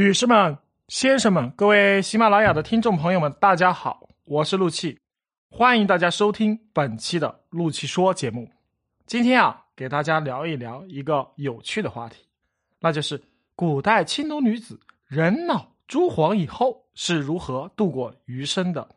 女士们、先生们、各位喜马拉雅的听众朋友们，大家好，我是陆气，欢迎大家收听本期的陆气说节目。今天啊，给大家聊一聊一个有趣的话题，那就是古代青楼女子人老珠黄以后是如何度过余生的。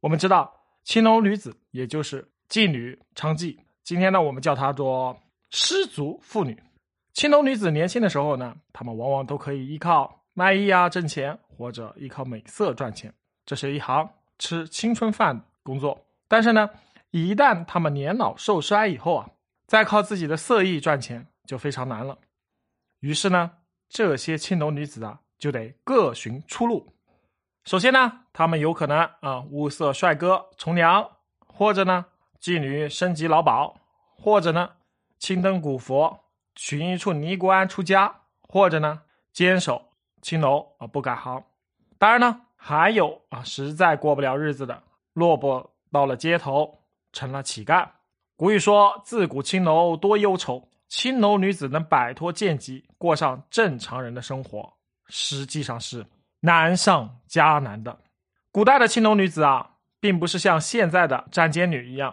我们知道，青楼女子也就是妓女、娼妓，今天呢，我们叫她做失足妇女。青楼女子年轻的时候呢，她们往往都可以依靠卖艺啊挣钱，或者依靠美色赚钱，这是一行吃青春饭的工作。但是呢，一旦他们年老受衰以后啊，再靠自己的色艺赚钱就非常难了。于是呢，这些青楼女子啊，就得各寻出路。首先呢，她们有可能啊物色帅哥从良，或者呢妓女升级劳保，或者呢青灯古佛。寻一处尼姑庵出家，或者呢坚守青楼啊不改行。当然呢，还有啊实在过不了日子的，落魄到了街头，成了乞丐。古语说：“自古青楼多忧愁。”青楼女子能摆脱贱籍，过上正常人的生活，实际上是难上加难的。古代的青楼女子啊，并不是像现在的站街女一样，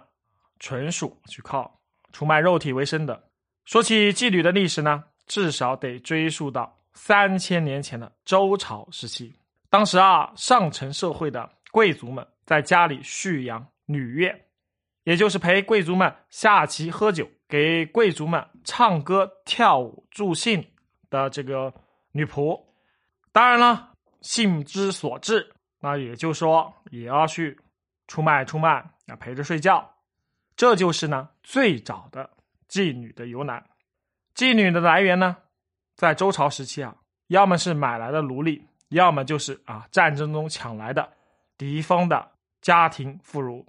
纯属去靠出卖肉体为生的。说起妓女的历史呢，至少得追溯到三千年前的周朝时期。当时啊，上层社会的贵族们在家里蓄养女乐，也就是陪贵族们下棋、喝酒，给贵族们唱歌、跳舞助兴的这个女仆。当然了，性之所至，那也就是说也要去出卖、出卖啊，陪着睡觉。这就是呢最早的。妓女的由来，妓女的来源呢，在周朝时期啊，要么是买来的奴隶，要么就是啊战争中抢来的敌方的家庭妇孺。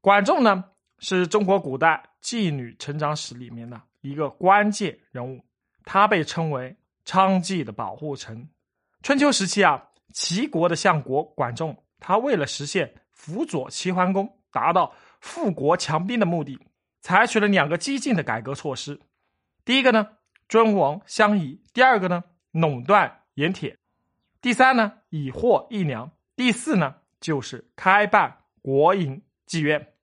管仲呢，是中国古代妓女成长史里面的一个关键人物，他被称为娼妓的保护神。春秋时期啊，齐国的相国管仲，他为了实现辅佐齐桓公，达到富国强兵的目的。采取了两个激进的改革措施，第一个呢，尊王相宜；第二个呢，垄断盐铁；第三呢，以货易粮；第四呢，就是开办国营妓院。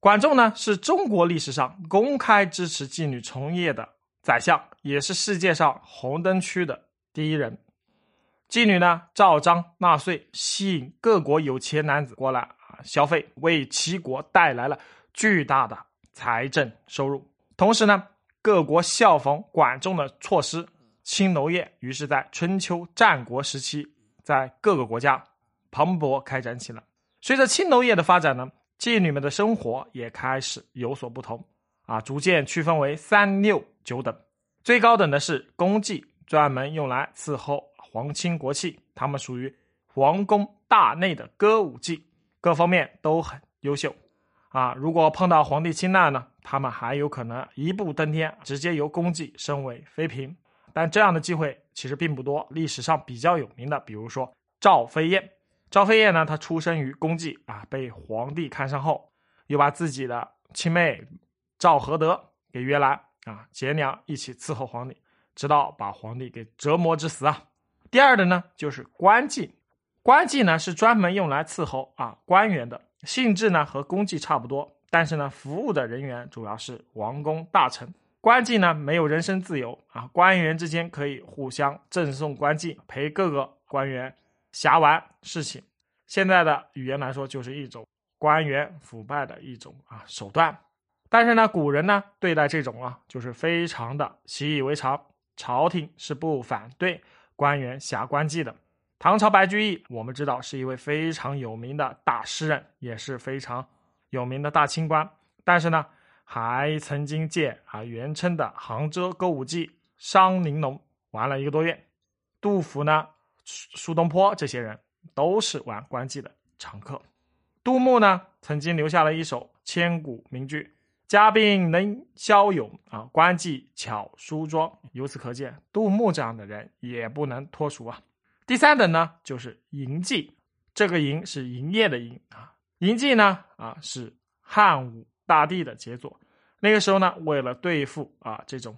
管仲呢，是中国历史上公开支持妓女从业的宰相，也是世界上红灯区的第一人。妓女呢，照章纳税，吸引各国有钱男子过来啊消费，为齐国带来了巨大的。财政收入，同时呢，各国效仿管仲的措施，青楼业于是在春秋战国时期，在各个国家蓬勃开展起来。随着青楼业的发展呢，妓女们的生活也开始有所不同啊，逐渐区分为三六九等。最高等的是宫妓，专门用来伺候皇亲国戚，他们属于皇宫大内的歌舞伎，各方面都很优秀。啊，如果碰到皇帝亲纳呢，他们还有可能一步登天，直接由公妓升为妃嫔。但这样的机会其实并不多。历史上比较有名的，比如说赵飞燕。赵飞燕呢，她出生于公妓啊，被皇帝看上后，又把自己的亲妹赵合德给约来啊，姐俩一起伺候皇帝，直到把皇帝给折磨致死啊。第二的呢，就是官妓。官妓呢，是专门用来伺候啊官员的。性质呢和公祭差不多，但是呢，服务的人员主要是王公大臣。官妓呢没有人身自由啊，官员之间可以互相赠送官妓，陪各个官员瞎玩事情。现在的语言来说，就是一种官员腐败的一种啊手段。但是呢，古人呢对待这种啊，就是非常的习以为常，朝廷是不反对官员侠官妓的。唐朝白居易，我们知道是一位非常有名的大诗人，也是非常有名的大清官。但是呢，还曾经借啊元称的杭州歌舞伎《商玲珑》玩了一个多月。杜甫呢、苏东坡这些人都是玩官妓的常客。杜牧呢，曾经留下了一首千古名句：“家兵能骁勇啊，官妓巧梳妆。”由此可见，杜牧这样的人也不能脱俗啊。第三等呢，就是营妓，这个营是营业的营啊。营妓呢，啊是汉武大帝的杰作。那个时候呢，为了对付啊这种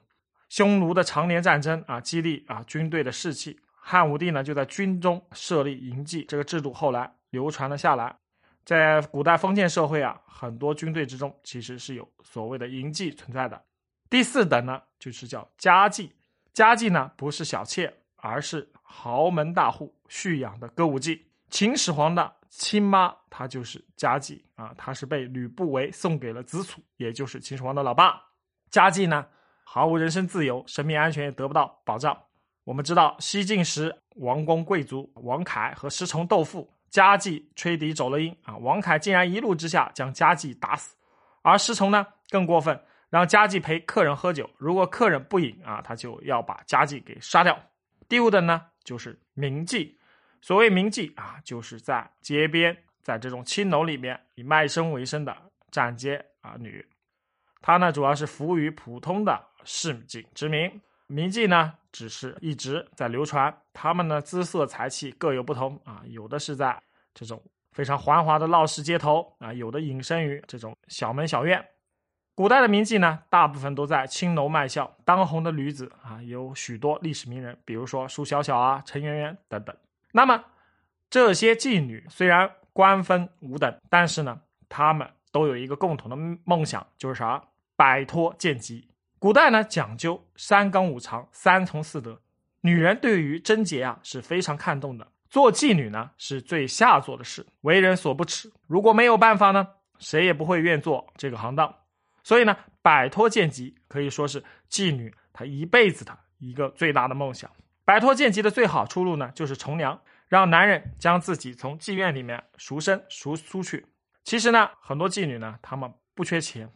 匈奴的常年战争啊，激励啊军队的士气，汉武帝呢就在军中设立营妓，这个制度后来流传了下来。在古代封建社会啊，很多军队之中其实是有所谓的营妓存在的。第四等呢，就是叫家妓。家妓呢不是小妾，而是豪门大户蓄养的歌舞伎。秦始皇的亲妈，她就是家妓啊，她是被吕不韦送给了子楚，也就是秦始皇的老爸。家妓呢，毫无人身自由，生命安全也得不到保障。我们知道西晋时王公贵族王凯和石崇斗富。家妓吹笛走了音啊！王凯竟然一怒之下将家妓打死，而石崇呢更过分，让家妓陪客人喝酒，如果客人不饮啊，他就要把家妓给杀掉。第五等呢就是名妓，所谓名妓啊，就是在街边，在这种青楼里面以卖身为生的站街啊女，她呢主要是服务于普通的市井之民。名妓呢，只是一直在流传。他们呢，姿色才气各有不同啊，有的是在这种非常繁华的闹市街头啊，有的隐身于这种小门小院。古代的名妓呢，大部分都在青楼卖笑。当红的女子啊，有许多历史名人，比如说苏小小啊、陈圆圆等等。那么这些妓女虽然官分五等，但是呢，她们都有一个共同的梦想，就是啥？摆脱贱籍。古代呢讲究三纲五常、三从四德，女人对于贞洁啊是非常看重的。做妓女呢是最下作的事，为人所不齿。如果没有办法呢，谁也不会愿做这个行当。所以呢，摆脱贱籍可以说是妓女她一辈子的一个最大的梦想。摆脱贱籍的最好出路呢，就是从良，让男人将自己从妓院里面赎身赎出去。其实呢，很多妓女呢，她们不缺钱，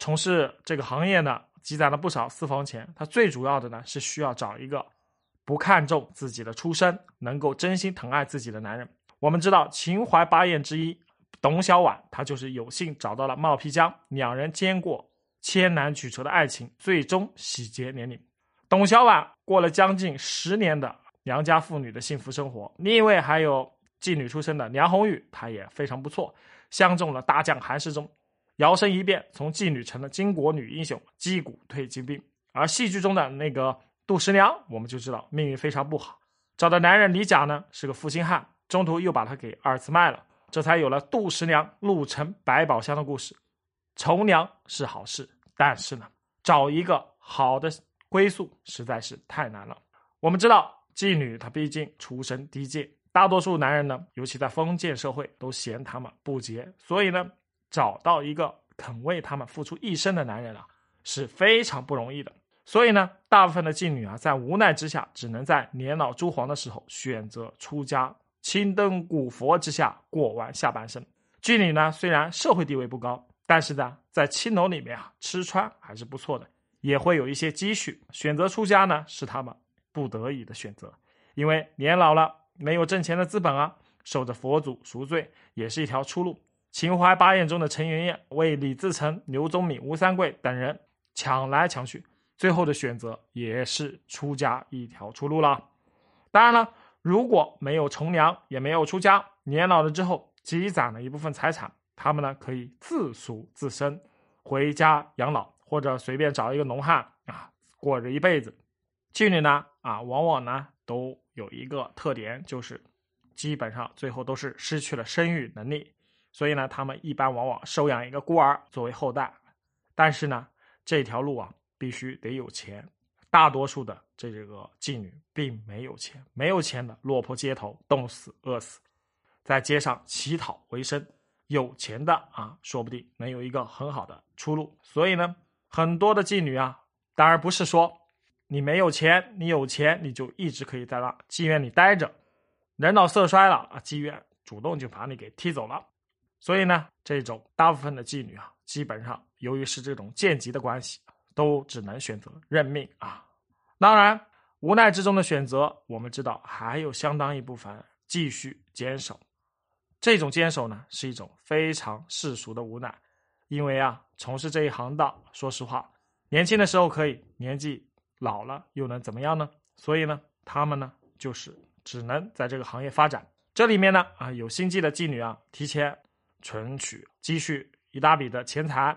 从事这个行业呢。积攒了不少私房钱，她最主要的呢是需要找一个不看重自己的出身，能够真心疼爱自己的男人。我们知道秦淮八艳之一董小宛，她就是有幸找到了冒辟疆，两人经过千难曲折的爱情，最终喜结连理。董小宛过了将近十年的良家妇女的幸福生活。另一位还有妓女出身的梁红玉，她也非常不错，相中了大将韩世忠。摇身一变，从妓女成了巾帼女英雄，击鼓退金兵。而戏剧中的那个杜十娘，我们就知道命运非常不好，找的男人李甲呢是个负心汉，中途又把她给二次卖了，这才有了杜十娘入城百宝箱的故事。从良是好事，但是呢，找一个好的归宿实在是太难了。我们知道，妓女她毕竟出身低贱，大多数男人呢，尤其在封建社会，都嫌她们不洁，所以呢。找到一个肯为他们付出一生的男人啊，是非常不容易的。所以呢，大部分的妓女啊，在无奈之下，只能在年老珠黄的时候选择出家，青灯古佛之下过完下半生。妓女呢，虽然社会地位不高，但是呢，在青楼里面啊，吃穿还是不错的，也会有一些积蓄。选择出家呢，是他们不得已的选择，因为年老了没有挣钱的资本啊，受着佛祖赎罪也是一条出路。秦淮八艳中的陈圆圆为李自成、刘宗敏、吴三桂等人抢来抢去，最后的选择也是出家一条出路了。当然了，如果没有从良，也没有出家，年老了之后积攒了一部分财产，他们呢可以自赎自身，回家养老，或者随便找一个农汉啊过着一辈子。妓女呢啊，往往呢都有一个特点，就是基本上最后都是失去了生育能力。所以呢，他们一般往往收养一个孤儿作为后代，但是呢，这条路啊，必须得有钱。大多数的这这个妓女并没有钱，没有钱的落魄街头，冻死饿死，在街上乞讨为生。有钱的啊，说不定能有一个很好的出路。所以呢，很多的妓女啊，当然不是说你没有钱，你有钱你就一直可以在那妓院里待着，人老色衰了啊，妓院主动就把你给踢走了。所以呢，这种大部分的妓女啊，基本上由于是这种贱籍的关系，都只能选择认命啊。当然，无奈之中的选择，我们知道还有相当一部分继续坚守。这种坚守呢，是一种非常世俗的无奈，因为啊，从事这一行当，说实话，年轻的时候可以，年纪老了又能怎么样呢？所以呢，他们呢，就是只能在这个行业发展。这里面呢，啊，有心计的妓女啊，提前。存取积蓄一大笔的钱财，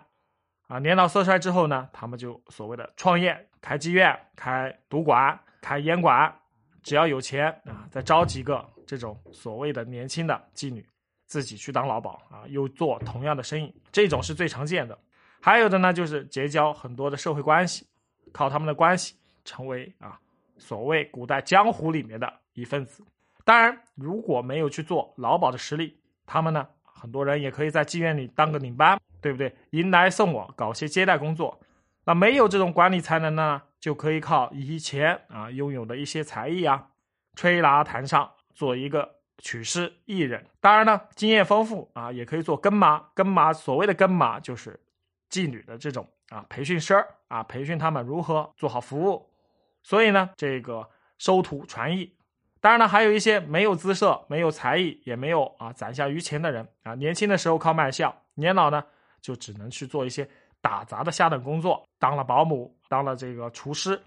啊，年老色衰之后呢，他们就所谓的创业，开妓院、开赌馆、开烟馆，只要有钱啊，再招几个这种所谓的年轻的妓女，自己去当老鸨啊，又做同样的生意，这种是最常见的。还有的呢，就是结交很多的社会关系，靠他们的关系成为啊所谓古代江湖里面的一份子。当然，如果没有去做老鸨的实力，他们呢，很多人也可以在妓院里当个领班，对不对？迎来送往，搞些接待工作。那没有这种管理才能呢，就可以靠以前啊拥有的一些才艺啊，吹拉弹唱，做一个曲师艺人。当然呢，经验丰富啊，也可以做跟妈。跟妈所谓的跟妈就是。妓女的这种啊培训师啊，培训他们如何做好服务，所以呢，这个收徒传艺。当然呢，还有一些没有姿色、没有才艺，也没有啊攒下余钱的人啊，年轻的时候靠卖笑，年老呢就只能去做一些打杂的下等工作，当了保姆，当了这个厨师。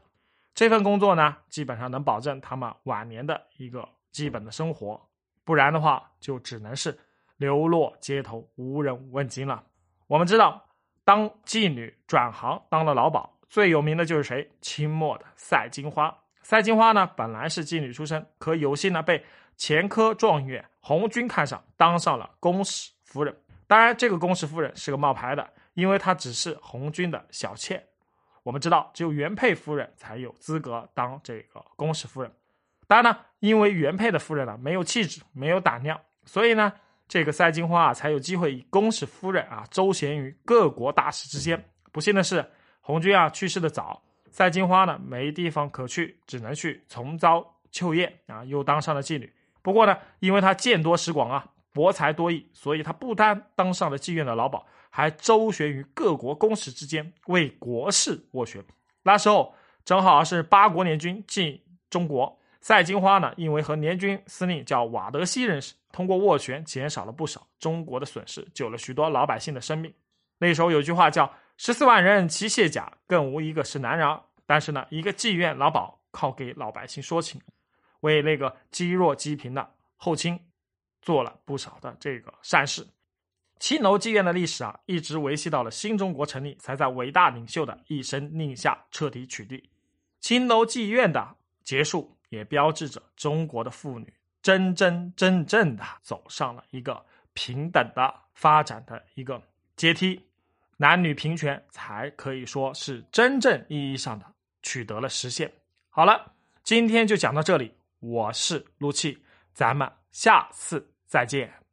这份工作呢，基本上能保证他们晚年的一个基本的生活，不然的话，就只能是流落街头，无人问津了。我们知道。当妓女转行当了老鸨，最有名的就是谁？清末的赛金花。赛金花呢，本来是妓女出身，可有幸呢被前科状元红军看上，当上了公使夫人。当然，这个公使夫人是个冒牌的，因为她只是红军的小妾。我们知道，只有原配夫人才有资格当这个公使夫人。当然呢，因为原配的夫人呢没有气质，没有胆量，所以呢。这个赛金花啊，才有机会以公使夫人啊周旋于各国大使之间。不幸的是，红军啊去世的早，赛金花呢没地方可去，只能去重遭秋宴啊，又当上了妓女。不过呢，因为他见多识广啊，博才多艺，所以他不单当上了妓院的老鸨，还周旋于各国公使之间，为国事斡旋。那时候正好是八国联军进中国。赛金花呢，因为和联军司令叫瓦德西认识，通过斡旋减少了不少中国的损失，救了许多老百姓的生命。那时候有句话叫“十四万人齐卸甲，更无一个是男人”。但是呢，一个妓院老鸨靠给老百姓说情，为那个积弱积贫的后清做了不少的这个善事。青楼妓院的历史啊，一直维系到了新中国成立，才在伟大领袖的一声令下彻底取缔。青楼妓院的结束。也标志着中国的妇女真真正正的走上了一个平等的发展的一个阶梯，男女平权才可以说是真正意义上的取得了实现。好了，今天就讲到这里，我是陆气，咱们下次再见。